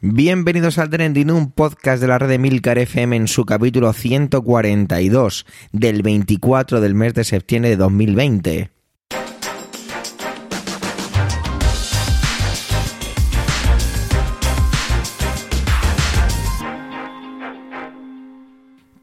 Bienvenidos al Trending, un podcast de la red de Milcar FM en su capítulo 142 del 24 del mes de septiembre de 2020.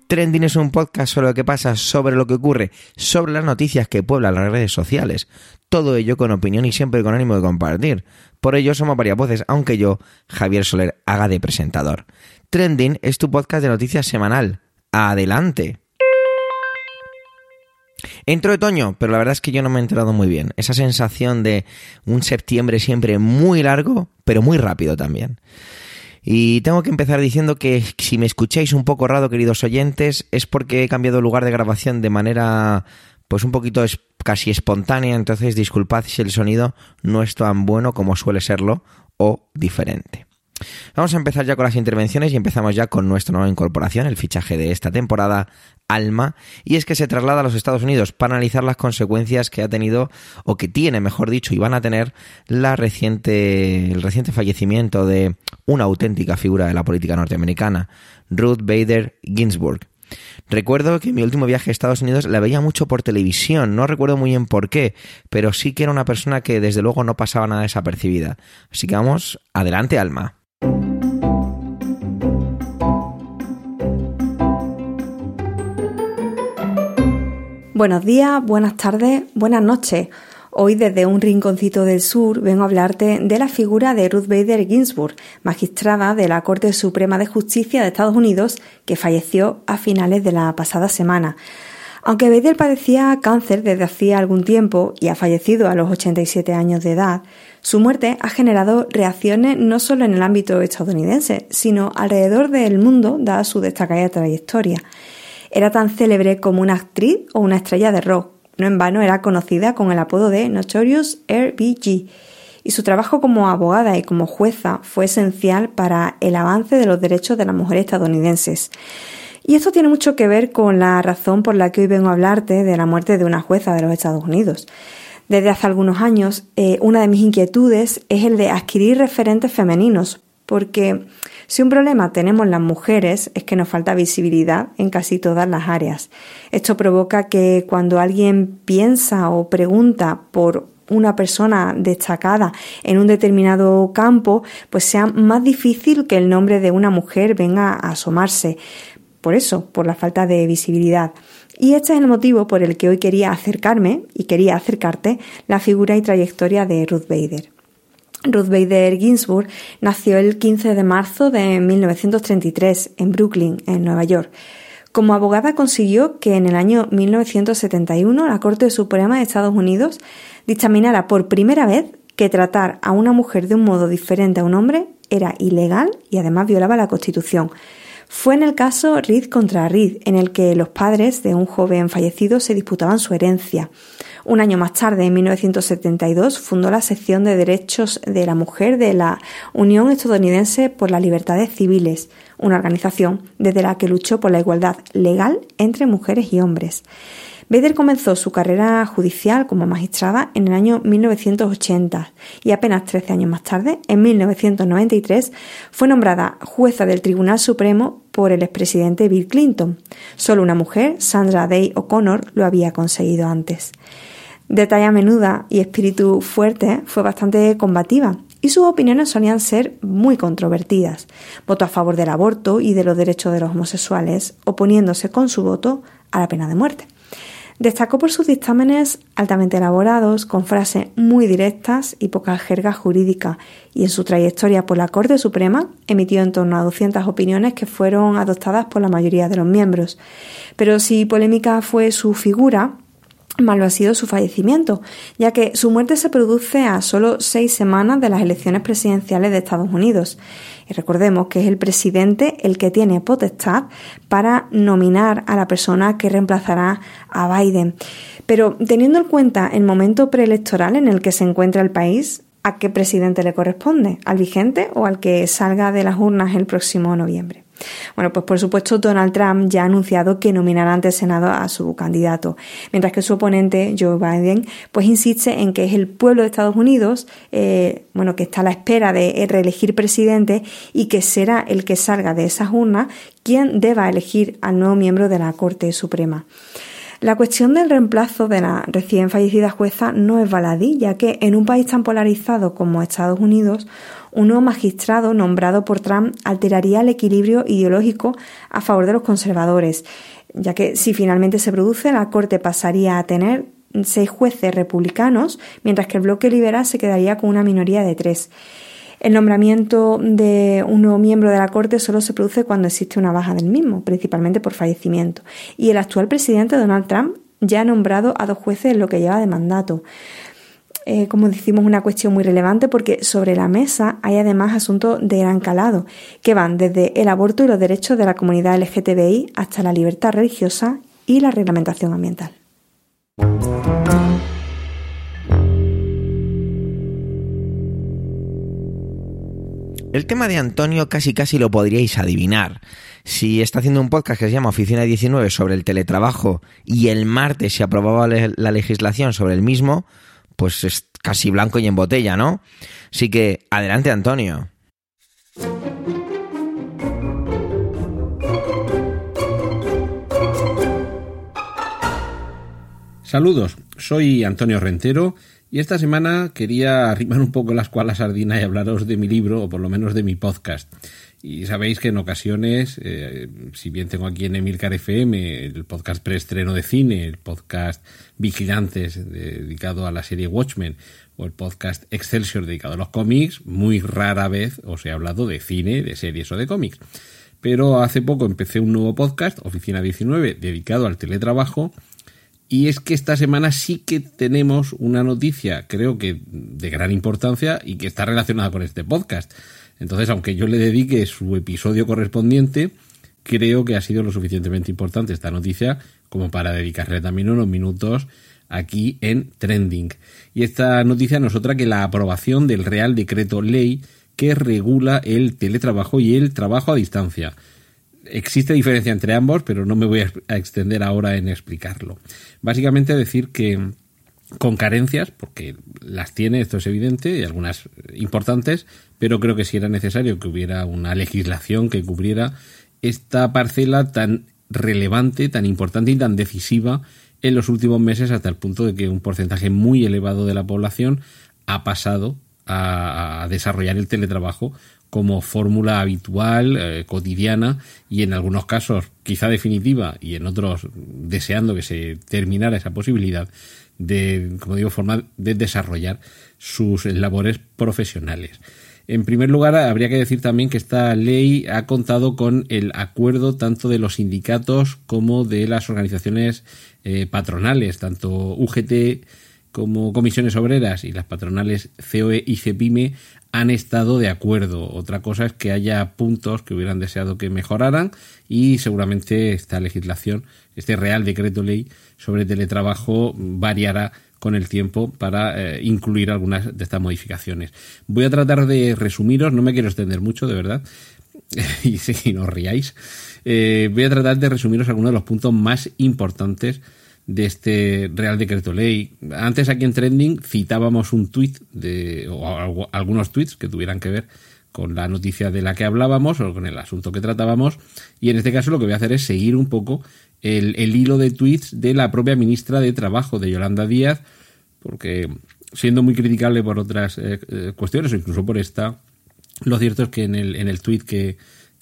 Trending es un podcast sobre lo que pasa, sobre lo que ocurre, sobre las noticias que pueblan las redes sociales. Todo ello con opinión y siempre con ánimo de compartir. Por ello somos varias voces, aunque yo, Javier Soler, haga de presentador. Trending es tu podcast de noticias semanal. Adelante. Entro otoño, pero la verdad es que yo no me he enterado muy bien. Esa sensación de un septiembre siempre muy largo, pero muy rápido también. Y tengo que empezar diciendo que si me escucháis un poco raro, queridos oyentes, es porque he cambiado lugar de grabación de manera pues un poquito es, casi espontánea, entonces disculpad si el sonido no es tan bueno como suele serlo o diferente. Vamos a empezar ya con las intervenciones y empezamos ya con nuestra nueva incorporación, el fichaje de esta temporada, Alma, y es que se traslada a los Estados Unidos para analizar las consecuencias que ha tenido, o que tiene, mejor dicho, y van a tener la reciente, el reciente fallecimiento de una auténtica figura de la política norteamericana, Ruth Bader Ginsburg. Recuerdo que en mi último viaje a Estados Unidos la veía mucho por televisión, no recuerdo muy bien por qué, pero sí que era una persona que desde luego no pasaba nada desapercibida. Así que vamos, adelante Alma. Buenos días, buenas tardes, buenas noches. Hoy desde un rinconcito del sur vengo a hablarte de la figura de Ruth Bader Ginsburg, magistrada de la Corte Suprema de Justicia de Estados Unidos, que falleció a finales de la pasada semana. Aunque Bader padecía cáncer desde hacía algún tiempo y ha fallecido a los 87 años de edad, su muerte ha generado reacciones no solo en el ámbito estadounidense, sino alrededor del mundo, dada su destacada trayectoria. Era tan célebre como una actriz o una estrella de rock. No en vano era conocida con el apodo de Notorious RBG y su trabajo como abogada y como jueza fue esencial para el avance de los derechos de las mujeres estadounidenses. Y esto tiene mucho que ver con la razón por la que hoy vengo a hablarte de la muerte de una jueza de los Estados Unidos. Desde hace algunos años, eh, una de mis inquietudes es el de adquirir referentes femeninos, porque si un problema tenemos las mujeres es que nos falta visibilidad en casi todas las áreas. Esto provoca que cuando alguien piensa o pregunta por una persona destacada en un determinado campo, pues sea más difícil que el nombre de una mujer venga a asomarse. Por eso, por la falta de visibilidad. Y este es el motivo por el que hoy quería acercarme y quería acercarte la figura y trayectoria de Ruth Bader. Ruth Bader Ginsburg nació el 15 de marzo de 1933 en Brooklyn, en Nueva York. Como abogada consiguió que en el año 1971 la Corte Suprema de Estados Unidos dictaminara por primera vez que tratar a una mujer de un modo diferente a un hombre era ilegal y además violaba la Constitución. Fue en el caso Reed contra Reed, en el que los padres de un joven fallecido se disputaban su herencia. Un año más tarde, en 1972, fundó la sección de derechos de la mujer de la Unión Estadounidense por las Libertades Civiles, una organización desde la que luchó por la igualdad legal entre mujeres y hombres. Bader comenzó su carrera judicial como magistrada en el año 1980 y apenas 13 años más tarde, en 1993, fue nombrada jueza del Tribunal Supremo por el expresidente Bill Clinton. Solo una mujer, Sandra Day O'Connor, lo había conseguido antes. De talla menuda y espíritu fuerte, fue bastante combativa y sus opiniones solían ser muy controvertidas. Votó a favor del aborto y de los derechos de los homosexuales, oponiéndose con su voto a la pena de muerte. Destacó por sus dictámenes altamente elaborados, con frases muy directas y poca jerga jurídica, y en su trayectoria por la Corte Suprema emitió en torno a 200 opiniones que fueron adoptadas por la mayoría de los miembros. Pero si polémica fue su figura, Malo ha sido su fallecimiento, ya que su muerte se produce a solo seis semanas de las elecciones presidenciales de Estados Unidos. Y recordemos que es el presidente el que tiene potestad para nominar a la persona que reemplazará a Biden. Pero teniendo en cuenta el momento preelectoral en el que se encuentra el país, ¿a qué presidente le corresponde? ¿Al vigente o al que salga de las urnas el próximo noviembre? Bueno, pues por supuesto Donald Trump ya ha anunciado que nominará ante el Senado a su candidato, mientras que su oponente Joe Biden pues insiste en que es el pueblo de Estados Unidos, eh, bueno, que está a la espera de reelegir presidente y que será el que salga de esas urnas quien deba elegir al nuevo miembro de la Corte Suprema. La cuestión del reemplazo de la recién fallecida jueza no es baladí, ya que en un país tan polarizado como Estados Unidos, un nuevo magistrado nombrado por Trump alteraría el equilibrio ideológico a favor de los conservadores, ya que si finalmente se produce, la Corte pasaría a tener seis jueces republicanos, mientras que el bloque liberal se quedaría con una minoría de tres. El nombramiento de un nuevo miembro de la Corte solo se produce cuando existe una baja del mismo, principalmente por fallecimiento. Y el actual presidente Donald Trump ya ha nombrado a dos jueces en lo que lleva de mandato. Eh, como decimos, una cuestión muy relevante porque sobre la mesa hay además asuntos de gran calado, que van desde el aborto y los derechos de la comunidad LGTBI hasta la libertad religiosa y la reglamentación ambiental. El tema de Antonio casi casi lo podríais adivinar. Si está haciendo un podcast que se llama Oficina 19 sobre el teletrabajo y el martes se aprobaba la legislación sobre el mismo, pues es casi blanco y en botella, ¿no? Así que adelante Antonio. Saludos, soy Antonio Rentero y esta semana quería arrimar un poco la escuela sardina y hablaros de mi libro, o por lo menos de mi podcast. Y sabéis que en ocasiones, eh, si bien tengo aquí en Emilcar FM el podcast preestreno de cine, el podcast Vigilantes dedicado a la serie Watchmen, o el podcast Excelsior dedicado a los cómics, muy rara vez os he hablado de cine, de series o de cómics. Pero hace poco empecé un nuevo podcast, Oficina 19, dedicado al teletrabajo, y es que esta semana sí que tenemos una noticia, creo que de gran importancia y que está relacionada con este podcast. Entonces, aunque yo le dedique su episodio correspondiente, creo que ha sido lo suficientemente importante esta noticia como para dedicarle también unos minutos aquí en Trending. Y esta noticia no es otra que la aprobación del Real Decreto Ley que regula el teletrabajo y el trabajo a distancia existe diferencia entre ambos, pero no me voy a extender ahora en explicarlo. Básicamente decir que con carencias, porque las tiene, esto es evidente, y algunas importantes, pero creo que sí era necesario que hubiera una legislación que cubriera esta parcela tan relevante, tan importante y tan decisiva en los últimos meses hasta el punto de que un porcentaje muy elevado de la población ha pasado a, desarrollar el teletrabajo como fórmula habitual, eh, cotidiana y en algunos casos quizá definitiva y en otros deseando que se terminara esa posibilidad de, como digo, forma de desarrollar sus labores profesionales. En primer lugar, habría que decir también que esta ley ha contado con el acuerdo tanto de los sindicatos como de las organizaciones eh, patronales, tanto UGT como comisiones obreras y las patronales COE y CEPIME han estado de acuerdo. Otra cosa es que haya puntos que hubieran deseado que mejoraran y seguramente esta legislación, este Real Decreto Ley sobre teletrabajo variará con el tiempo para eh, incluir algunas de estas modificaciones. Voy a tratar de resumiros, no me quiero extender mucho, de verdad, y si no riáis, eh, voy a tratar de resumiros algunos de los puntos más importantes de este Real Decreto Ley. Antes aquí en Trending citábamos un tuit de, o algunos tweets que tuvieran que ver con la noticia de la que hablábamos o con el asunto que tratábamos. Y en este caso lo que voy a hacer es seguir un poco el, hilo de tweets de la propia ministra de Trabajo, de Yolanda Díaz, porque siendo muy criticable por otras eh, eh, cuestiones o incluso por esta, lo cierto es que en el, en el tuit que,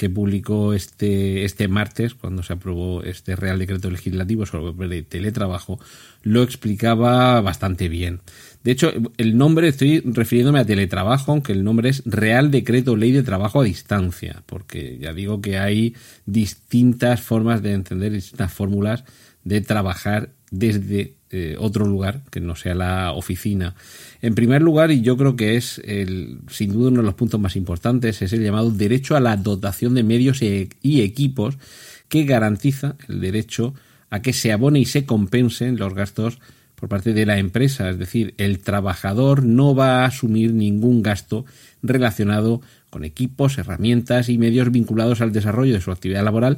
publicó este, este martes, cuando se aprobó este Real Decreto Legislativo sobre el teletrabajo, lo explicaba bastante bien. De hecho, el nombre, estoy refiriéndome a teletrabajo, aunque el nombre es Real Decreto Ley de Trabajo a Distancia, porque ya digo que hay distintas formas de entender, distintas fórmulas de trabajar desde eh, otro lugar que no sea la oficina. En primer lugar, y yo creo que es el, sin duda uno de los puntos más importantes, es el llamado derecho a la dotación de medios e, y equipos que garantiza el derecho a que se abone y se compensen los gastos por parte de la empresa, es decir, el trabajador no va a asumir ningún gasto relacionado con equipos, herramientas y medios vinculados al desarrollo de su actividad laboral,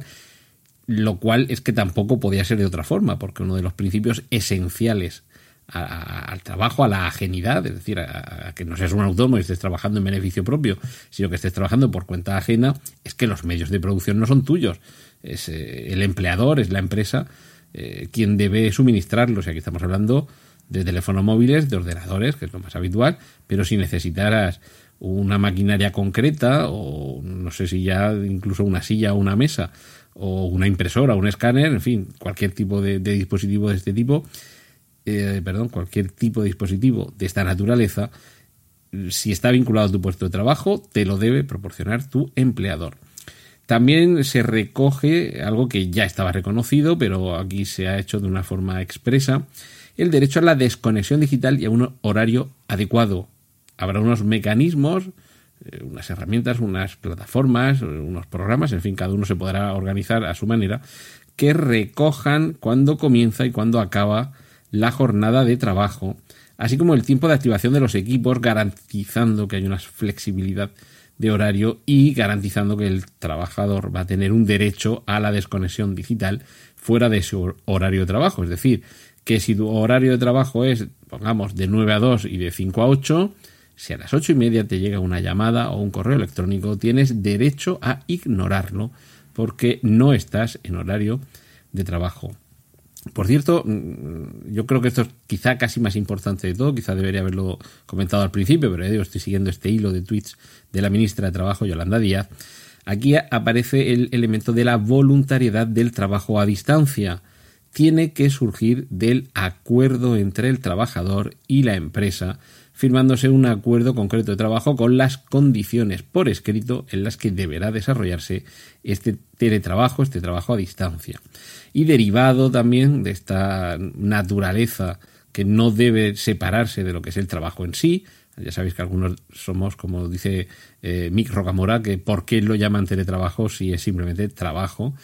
lo cual es que tampoco podía ser de otra forma, porque uno de los principios esenciales al trabajo, a la ajenidad, es decir, a, que no seas un autónomo y estés trabajando en beneficio propio, sino que estés trabajando por cuenta ajena, es que los medios de producción no son tuyos. Es eh, el empleador, es la empresa eh, quien debe suministrarlos. Y aquí estamos hablando de teléfonos móviles, de ordenadores, que es lo más habitual, pero si necesitaras una maquinaria concreta o no sé si ya incluso una silla o una mesa o una impresora un escáner, en fin, cualquier tipo de dispositivo de este tipo, eh, perdón, cualquier tipo de dispositivo de esta naturaleza, si está vinculado a tu puesto de trabajo, te lo debe proporcionar tu empleador. También se recoge algo que ya estaba reconocido, pero aquí se ha hecho de una forma expresa, el derecho a la desconexión digital y a un horario adecuado. Habrá unos mecanismos, unas herramientas, unas plataformas, unos programas, en fin, cada uno se podrá organizar a su manera, que recojan cuándo comienza y cuándo acaba la jornada de trabajo, así como el tiempo de activación de los equipos, garantizando que hay una flexibilidad de horario y garantizando que el trabajador va a tener un derecho a la desconexión digital fuera de su horario de trabajo. Es decir, que si tu horario de trabajo es, pongamos, de 9 a 2 y de 5 a 8, si a las 8 y media te llega una llamada o un correo electrónico, tienes derecho a ignorarlo porque no estás en horario de trabajo. Por cierto, mm, yo creo que esto es quizá casi más importante de todo, quizá debería haberlo comentado al principio, pero estoy siguiendo este hilo de tweets de la ministra de Trabajo, Yolanda Díaz. Aquí aparece el elemento de la voluntariedad del trabajo a distancia. Tiene que surgir del acuerdo entre el trabajador y la empresa firmándose un acuerdo concreto de trabajo con las condiciones por escrito en las que deberá desarrollarse este teletrabajo, este trabajo a distancia. Y derivado también de esta naturaleza que no debe separarse de lo que es el trabajo en sí, ya sabéis que algunos somos, como dice eh, Mick Rocamora, que ¿por qué lo llaman teletrabajo si es simplemente trabajo?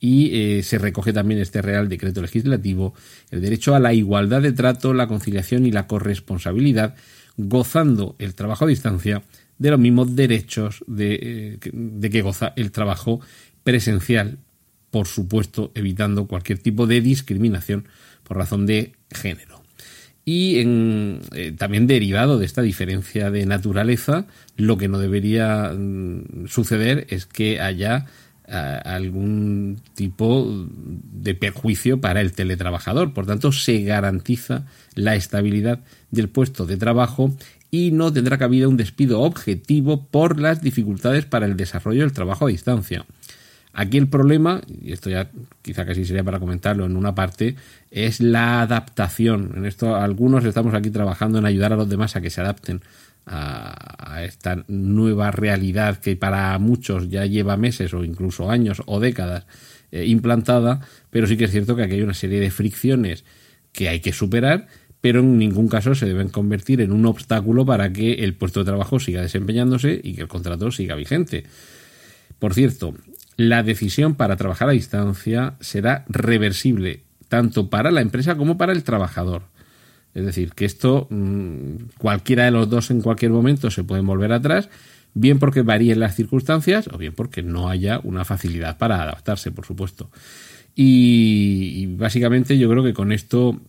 y eh, se recoge también este Real Decreto Legislativo el derecho a la igualdad de trato, la conciliación y la corresponsabilidad gozando el trabajo a distancia de los mismos derechos de, eh, que goza el trabajo presencial, por supuesto, evitando cualquier tipo de discriminación por razón de género. Y eh, también derivado de esta diferencia de naturaleza, lo que no debería mm, suceder es que haya algún tipo de perjuicio para el teletrabajador. Por tanto, se garantiza la estabilidad del puesto de trabajo y no tendrá cabida un despido objetivo por las dificultades para el desarrollo del trabajo a distancia. Aquí el problema, y esto ya quizá casi sería para comentarlo en una parte, es la adaptación. En esto algunos estamos aquí trabajando en ayudar a los demás a que se adapten a, esta nueva realidad que para muchos ya lleva meses o incluso años o décadas eh, implantada, pero sí que es cierto que aquí hay una serie de fricciones que hay que superar, pero en ningún caso se deben convertir en un obstáculo para que el puesto de trabajo siga desempeñándose y que el contrato siga vigente. Por cierto, la decisión para trabajar a distancia será reversible tanto para la empresa como para el trabajador. Es decir, que esto mm, cualquiera de los dos en cualquier momento se puede volver atrás, bien porque varíen las circunstancias o bien porque no haya una facilidad para adaptarse, por supuesto. Y, básicamente yo creo que con esto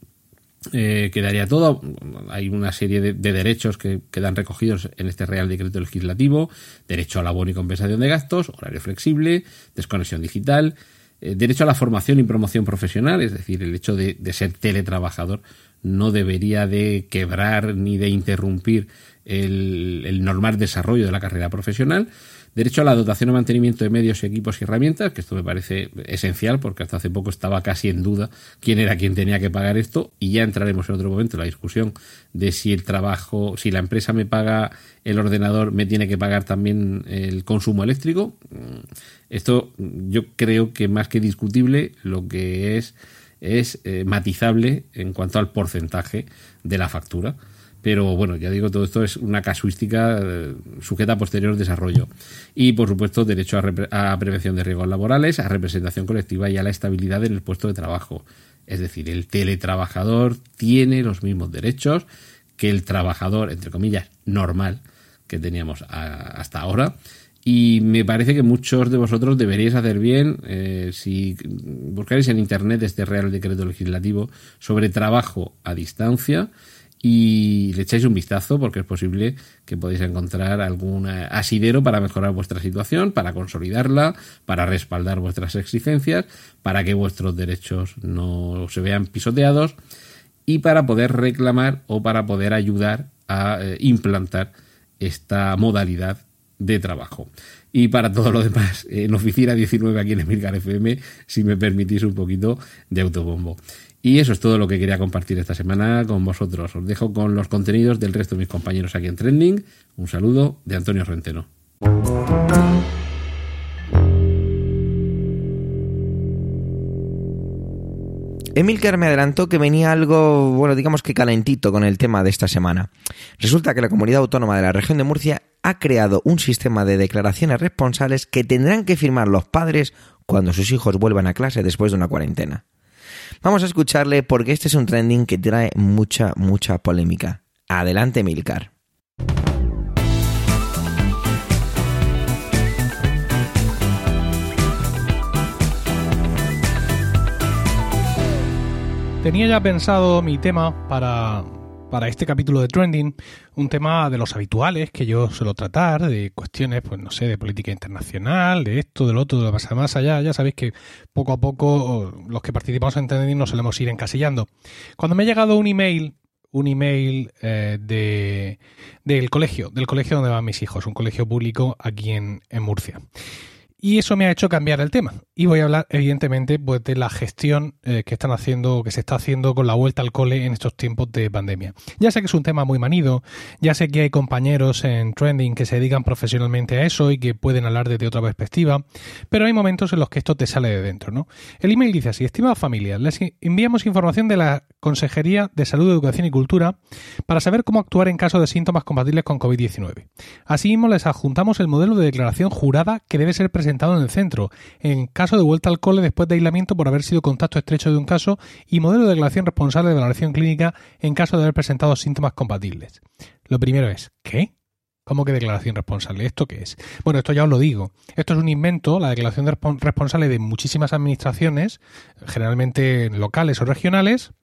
eh, quedaría todo. Hay una serie de, derechos que quedan recogidos en este Real Decreto Legislativo. Derecho a labor y compensación de gastos, horario flexible, desconexión digital, eh, derecho a la formación y promoción profesional, es decir, el hecho de ser teletrabajador no debería de quebrar ni de interrumpir el, normal desarrollo de la carrera profesional. Derecho a la dotación o mantenimiento de medios, equipos y herramientas, que esto me parece esencial porque hasta hace poco estaba casi en duda quién era quien tenía que pagar esto y ya entraremos en otro momento en la discusión de si el trabajo, si la empresa me paga el ordenador, me tiene que pagar también el consumo eléctrico. Esto yo creo que más que discutible lo que es es eh, matizable en cuanto al porcentaje de la factura. Pero bueno, ya digo, todo esto es una casuística eh, sujeta a posterior desarrollo. Y por supuesto, derecho a, prevención de riesgos laborales, a representación colectiva y a la estabilidad en el puesto de trabajo. Es decir, el teletrabajador tiene los mismos derechos que el trabajador, entre comillas, normal que teníamos hasta ahora. Y me parece que muchos de vosotros deberíais hacer bien eh, si buscáis en internet este Real Decreto Legislativo sobre trabajo a distancia y le echáis un vistazo porque es posible que podéis encontrar algún asidero para mejorar vuestra situación, para consolidarla, para respaldar vuestras exigencias, para que vuestros derechos no se vean pisoteados y para poder reclamar o para poder ayudar a eh, implantar esta modalidad de trabajo. Y para todo lo demás, en Oficina 19 aquí en Emilcar FM, si me permitís un poquito de autobombo. Y eso es todo lo que quería compartir esta semana con vosotros. Os dejo con los contenidos del resto de mis compañeros aquí en Trending. Un saludo de Antonio Renteno. Emilcar me adelantó que venía algo, bueno, digamos que calentito con el tema de esta semana. Resulta que la comunidad autónoma de la región de Murcia ha creado un sistema de declaraciones responsables que tendrán que firmar los padres cuando sus hijos vuelvan a clase después de una cuarentena. Vamos a escucharle porque este es un trending que trae mucha, mucha polémica. Adelante, Emilcar. Tenía ya pensado mi tema para, para este capítulo de Trending, un tema de los habituales que yo suelo tratar, de cuestiones, pues no sé, de política internacional, de esto, del otro, de lo más, más allá. Ya sabéis que poco a poco los que participamos en Trending nos solemos ir encasillando. Cuando me ha llegado un email un email eh, de, del colegio, del colegio donde van mis hijos, un colegio público aquí en, en Murcia. Y eso me ha hecho cambiar el tema. Y voy a hablar, evidentemente, pues, de la gestión eh, que están haciendo, que se está haciendo con la vuelta al cole en estos tiempos de pandemia. Ya sé que es un tema muy manido, ya sé que hay compañeros en trending que se dedican profesionalmente a eso y que pueden hablar desde otra perspectiva, pero hay momentos en los que esto te sale de dentro, ¿no? El email dice así, estimados familias, les enviamos información de la Consejería de Salud, Educación y Cultura para saber cómo actuar en caso de síntomas compatibles con COVID-19. Asimismo, les adjuntamos el modelo de declaración jurada que debe ser presentado en el centro, en caso de vuelta al cole después de aislamiento por haber sido contacto estrecho de un caso y modelo de declaración responsable de valoración clínica en caso de haber presentado síntomas compatibles. Lo primero es, ¿qué? ¿Cómo que declaración responsable? ¿Esto qué es? Bueno, esto ya os lo digo. Esto es un invento, la declaración responsable de muchísimas administraciones, generalmente locales o regionales,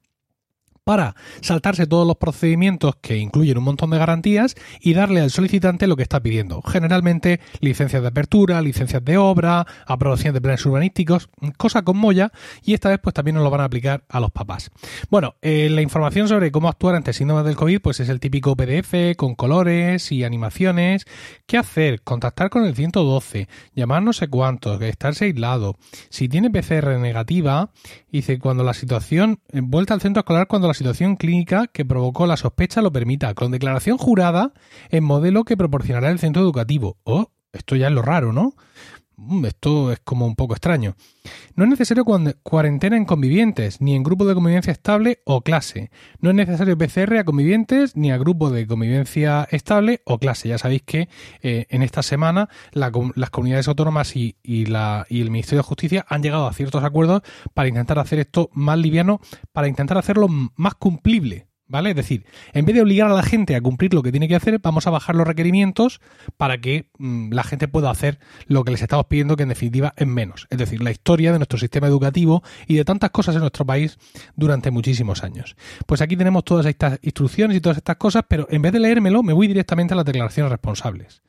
para saltarse todos los procedimientos que incluyen un montón de garantías y darle al solicitante lo que está pidiendo. Generalmente licencias de apertura, licencias de obra, aprobación de planes urbanísticos, cosa con molla y esta vez pues también nos lo van a aplicar a los papás. Bueno, eh, la información sobre cómo actuar ante síntomas del COVID pues es el típico PDF con colores y animaciones. ¿Qué hacer? Contactar con el 112, llamar no sé cuántos, estarse aislado. Si tiene PCR negativa, dice cuando la situación, eh, vuelta al centro escolar cuando la situación clínica que provocó la sospecha lo permita, con declaración jurada en modelo que proporcionará el centro educativo. Oh, esto ya es lo raro, ¿no? Mm, esto es como un poco extraño. No es necesario cuarentena en convivientes, ni en grupo de convivencia estable o clase. No es necesario PCR a convivientes, ni a grupo de convivencia estable o clase. Ya sabéis que eh, en esta semana las comunidades autónomas y, la, y el Ministerio de Justicia han llegado a ciertos acuerdos para intentar hacer esto más liviano, para intentar hacerlo más cumplible ¿Vale? Es decir, en vez de obligar a la gente a cumplir lo que tiene que hacer, vamos a bajar los requerimientos para que mm, la gente pueda hacer lo que les estamos pidiendo, que en definitiva es menos. Es decir, la historia de nuestro sistema educativo y de tantas cosas en nuestro país durante muchísimos años. Pues aquí tenemos todas estas instrucciones y todas estas cosas, pero en vez de leérmelo, me voy directamente a las declaraciones responsables.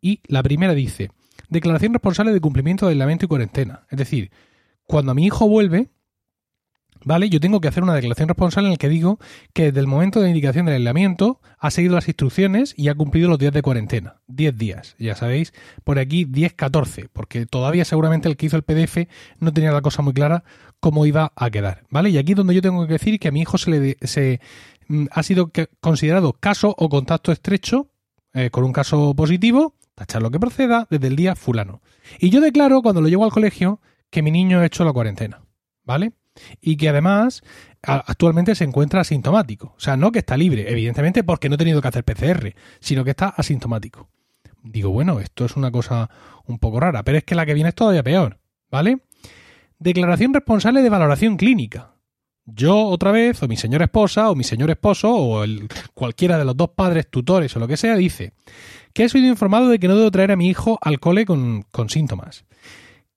Y la primera dice, declaración responsable de cumplimiento de aislamiento y cuarentena. Es decir, cuando mi hijo vuelve, ¿vale? Yo tengo que hacer una declaración responsable en la que digo que desde el momento de indicación del aislamiento ha seguido las instrucciones y ha cumplido los días de cuarentena. 10 días, ya sabéis, por aquí 10-14, porque todavía seguramente el que hizo el PDF no tenía la cosa muy clara cómo iba a quedar, ¿vale? Y aquí es donde yo tengo que decir que a mi hijo se le mm, ha sido considerado caso o contacto estrecho eh, con un caso positivo, tachar lo que proceda desde el día fulano. Y yo declaro cuando lo llevo al colegio que mi niño ha hecho la cuarentena, ¿vale? Y que además actualmente se encuentra asintomático. O sea, no que está libre, evidentemente porque no ha tenido que hacer PCR, sino que está asintomático. Digo, bueno, esto es una cosa un poco rara, pero es que la que viene es todavía peor, ¿vale? Declaración responsable de valoración clínica. Yo otra vez, o mi señora esposa, o mi señor esposo, o cualquiera de los dos padres, tutores o lo que sea, dice que he sido informado de que no debo traer a mi hijo al cole con, con síntomas,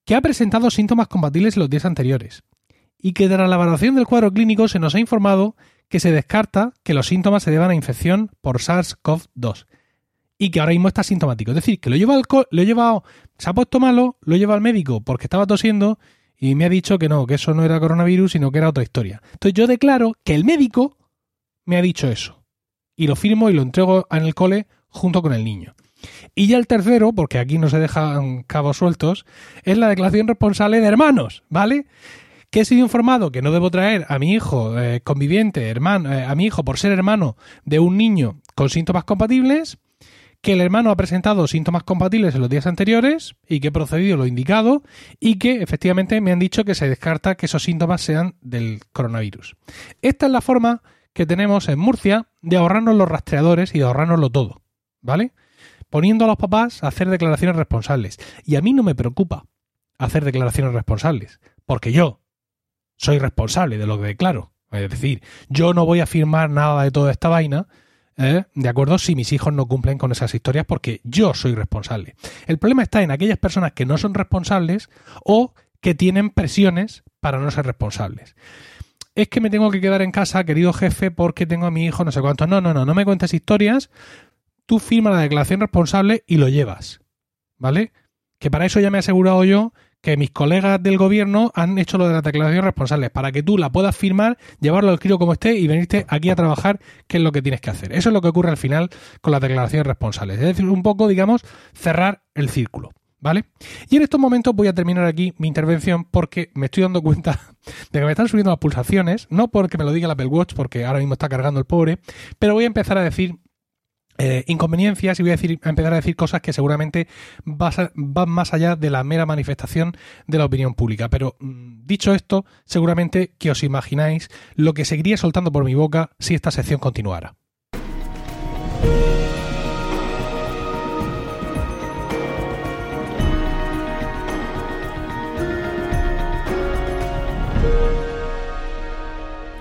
que ha presentado síntomas compatibles los días anteriores, y que tras la evaluación del cuadro clínico se nos ha informado que se descarta que los síntomas se deban a infección por SARS-CoV-2 y que ahora mismo está sintomático. Es decir, que lo lleva al lo he llevado, se ha puesto malo, lo lleva al médico porque estaba tosiendo y me ha dicho que no, que eso no era coronavirus, sino que era otra historia. Entonces yo declaro que el médico me ha dicho eso. Y lo firmo y lo entrego en el cole junto con el niño. Y ya el tercero, porque aquí no se dejan cabos sueltos, es la declaración responsable de hermanos, ¿vale? Que he sido informado que no debo traer a mi hijo eh, conviviente, hermano, eh, a mi hijo por ser hermano de un niño con síntomas compatibles, que el hermano ha presentado síntomas compatibles en los días anteriores y que he procedido lo indicado y que efectivamente me han dicho que se descarta que esos síntomas sean del coronavirus. Esta es la forma que tenemos en Murcia de ahorrarnos los rastreadores y de ahorrárnoslo todo, ¿vale? Poniendo a los papás a hacer declaraciones responsables. Y a mí no me preocupa hacer declaraciones responsables, porque yo soy responsable de lo que declaro. Es decir, yo no voy a firmar nada de toda esta vaina ¿eh? ¿De acuerdo? Si mis hijos no cumplen con esas historias porque yo soy responsable. El problema está en aquellas personas que no son responsables o que tienen presiones para no ser responsables. Es que me tengo que quedar en casa, querido jefe, porque tengo a mi hijo no sé cuánto. No, no, no, no me cuentes historias. Tú firma la declaración responsable y lo llevas. ¿Vale? Que para eso ya me he asegurado yo que mis colegas del gobierno han hecho lo de la declaración responsables, para que tú la puedas firmar, llevarlo al escrito como esté y venirte aquí a trabajar, que es lo que tienes que hacer. Eso es lo que ocurre al final con las declaraciones responsables. Es decir, un poco, digamos, cerrar el círculo. ¿Vale? Y en estos momentos voy a terminar aquí mi intervención porque me estoy dando cuenta de que me están subiendo las pulsaciones, no porque me lo diga el Apple porque ahora mismo está cargando el pobre, pero voy a empezar a decir eh, inconveniencias y voy a, decir, a empezar a decir cosas que seguramente van más allá de la mera manifestación de la opinión pública. Pero mm, dicho esto, seguramente que os imagináis lo que seguiría soltando por mi boca si esta sección continuara.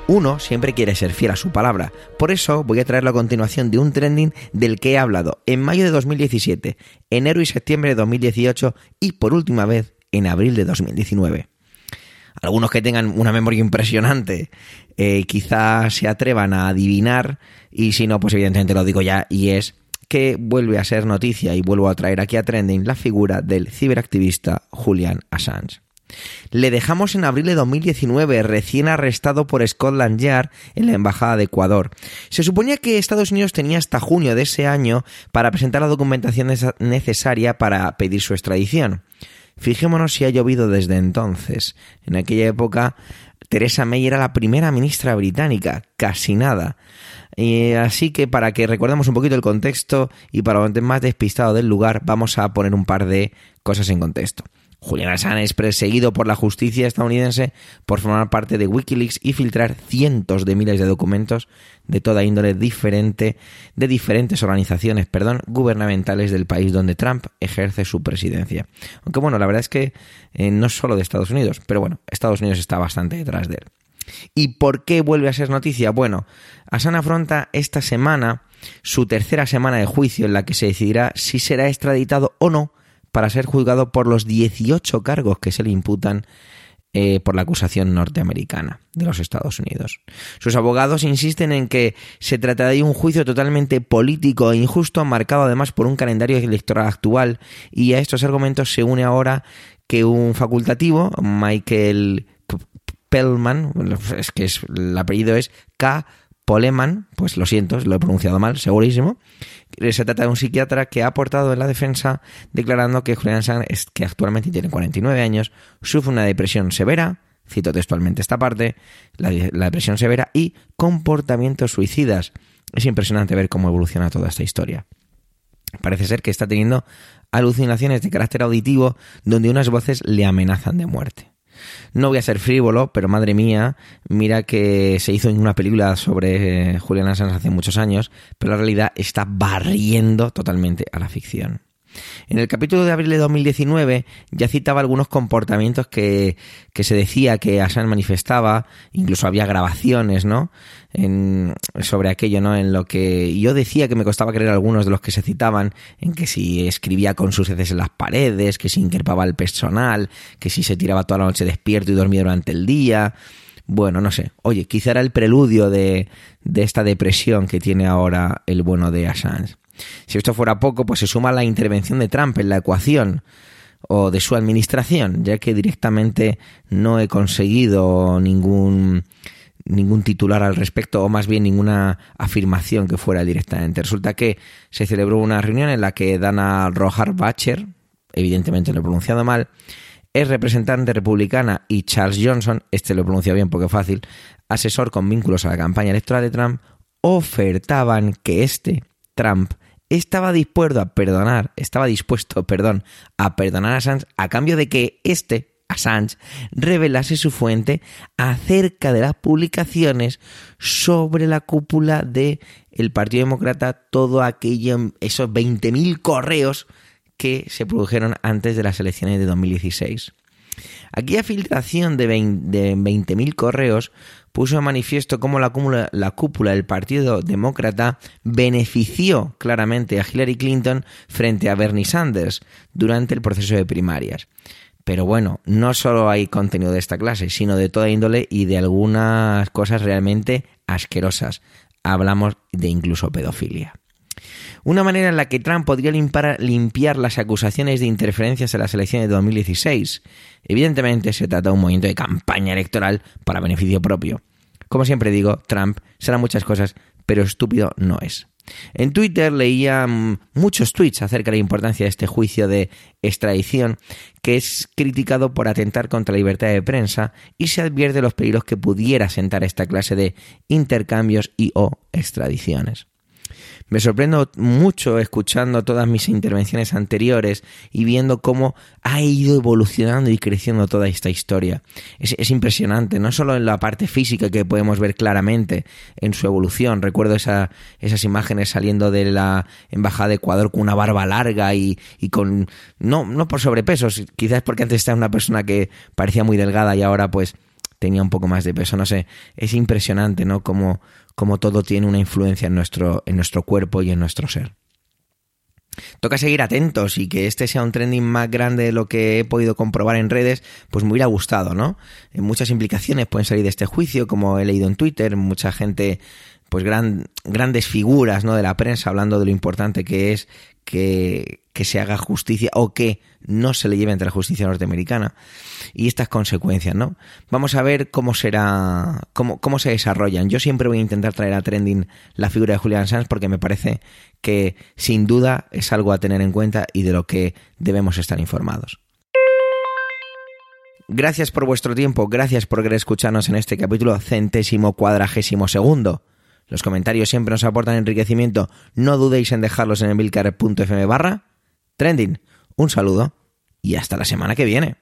Uno siempre quiere ser fiel a su palabra. Por eso voy a traerlo a continuación de un trending del que he hablado en mayo de 2017, enero y septiembre de 2018 y por última vez en abril de 2019. Algunos que tengan una memoria impresionante eh, quizás se atrevan a adivinar y si no, pues evidentemente lo digo ya y es que vuelve a ser noticia y vuelvo a traer aquí a trending la figura del ciberactivista Julian Assange. Le dejamos en abril de 2019, recién arrestado por Scotland Yard en la Embajada de Ecuador. Se suponía que Estados Unidos tenía hasta junio de ese año para presentar la documentación necesaria para pedir su extradición. Fijémonos si ha llovido desde entonces. En aquella época, Teresa May era la primera ministra británica, casi nada. Y así que para que recordemos un poquito el contexto y para lo más despistado del lugar, vamos a poner un par de cosas en contexto. Julian Assange es perseguido por la justicia estadounidense por formar parte de Wikileaks y filtrar cientos de miles de documentos de toda índole diferente de diferentes organizaciones, perdón, gubernamentales del país donde Trump ejerce su presidencia. Aunque bueno, la verdad es que eh, no solo de Estados Unidos, pero bueno, Estados Unidos está bastante detrás de él. ¿Y por qué vuelve a ser noticia? Bueno, Assange afronta esta semana su tercera semana de juicio en la que se decidirá si será extraditado o no para ser juzgado por los 18 cargos que se le imputan eh, por la acusación norteamericana de los Estados Unidos. Sus abogados insisten en que se trata de un juicio totalmente político e injusto, marcado además por un calendario electoral actual, y a estos argumentos se une ahora que un facultativo, Michael Pellman, es que es, el apellido es K. Poleman, pues lo siento, lo he pronunciado mal, segurísimo. Se trata de un psiquiatra que ha aportado en la defensa declarando que Julian Assange, que actualmente tiene 49 años, sufre una depresión severa, cito textualmente esta parte, la, la depresión severa y comportamientos suicidas. Es impresionante ver cómo evoluciona toda esta historia. Parece ser que está teniendo alucinaciones de carácter auditivo donde unas voces le amenazan de muerte. No voy a ser frívolo, pero madre mía, mira que se hizo una película sobre eh, Julian Assange hace muchos años, pero la realidad está barriendo totalmente a la ficción. En el capítulo de abril de 2019 ya citaba algunos comportamientos que, que se decía que Assange manifestaba, incluso había grabaciones, ¿no? En, sobre aquello, ¿no? En lo que yo decía que me costaba creer algunos de los que se citaban, en que si escribía con sus heces en las paredes, que si increpaba al personal, que si se tiraba toda la noche despierto y dormía durante el día. Bueno, no sé. Oye, quizá era el preludio de, de esta depresión que tiene ahora el bueno de Assange. Si esto fuera poco, pues se suma la intervención de Trump en la ecuación o de su administración, ya que directamente no he conseguido ningún ningún titular al respecto o más bien ninguna afirmación que fuera directamente. Resulta que se celebró una reunión en la que Dana Rojar Bacher, evidentemente lo he pronunciado mal, es representante republicana y Charles Johnson, este lo pronuncia bien porque es fácil, asesor con vínculos a la campaña electoral de Trump, ofertaban que este, Trump, estaba dispuesto a perdonar, estaba dispuesto, perdón, a perdonar a Assange a cambio de que este, Assange, revelase su fuente acerca de las publicaciones sobre la cúpula de el Partido Demócrata, todo aquello, esos 20.000 correos que se produjeron antes de las elecciones de 2016. Aquella filtración de 20.000 correos puso en manifiesto cómo la cúpula, del Partido Demócrata benefició claramente a Hillary Clinton frente a Bernie Sanders durante el proceso de primarias. Pero bueno, no solo hay contenido de esta clase, sino de toda índole y de algunas cosas realmente asquerosas. Hablamos de incluso pedofilia. Una manera en la que Trump podría limpiar, las acusaciones de interferencias en las elecciones de 2016. Evidentemente se trata de un movimiento de campaña electoral para beneficio propio. Como siempre digo, Trump será muchas cosas, pero estúpido no es. En Twitter leía mm, muchos tweets acerca de la importancia de este juicio de extradición, que es criticado por atentar contra la libertad de prensa y se advierte los peligros que pudiera sentar esta clase de intercambios y o extradiciones. Me sorprendo mucho escuchando todas mis intervenciones anteriores y viendo cómo ha ido evolucionando y creciendo toda esta historia. Es, impresionante, no solo en la parte física que podemos ver claramente en su evolución. Recuerdo esa, esas imágenes saliendo de la embajada de Ecuador con una barba larga y, y con... No, no por sobrepesos, quizás porque antes estaba una persona que parecía muy delgada y ahora pues tenía un poco más de peso, no sé, es impresionante, ¿no? Como, como todo tiene una influencia en nuestro, en nuestro cuerpo y en nuestro ser. Toca seguir atentos y que este sea un trending más grande de lo que he podido comprobar en redes, pues me hubiera gustado, ¿no? Muchas implicaciones pueden salir de este juicio, como he leído en Twitter, mucha gente, pues gran, grandes figuras, ¿no? De la prensa hablando de lo importante que es que, que se haga justicia o que no se le lleve ante la justicia norteamericana y estas consecuencias, ¿no? Vamos a ver cómo será, cómo, cómo se desarrollan. Yo siempre voy a intentar traer a trending la figura de Julian Sanz porque me parece que sin duda es algo a tener en cuenta y de lo que debemos estar informados. Gracias por vuestro tiempo, gracias por querer escucharnos en este capítulo centésimo cuadragésimo segundo. Los comentarios siempre nos aportan enriquecimiento. No dudéis en dejarlos en emilcar.fm barra trending. Un saludo y hasta la semana que viene.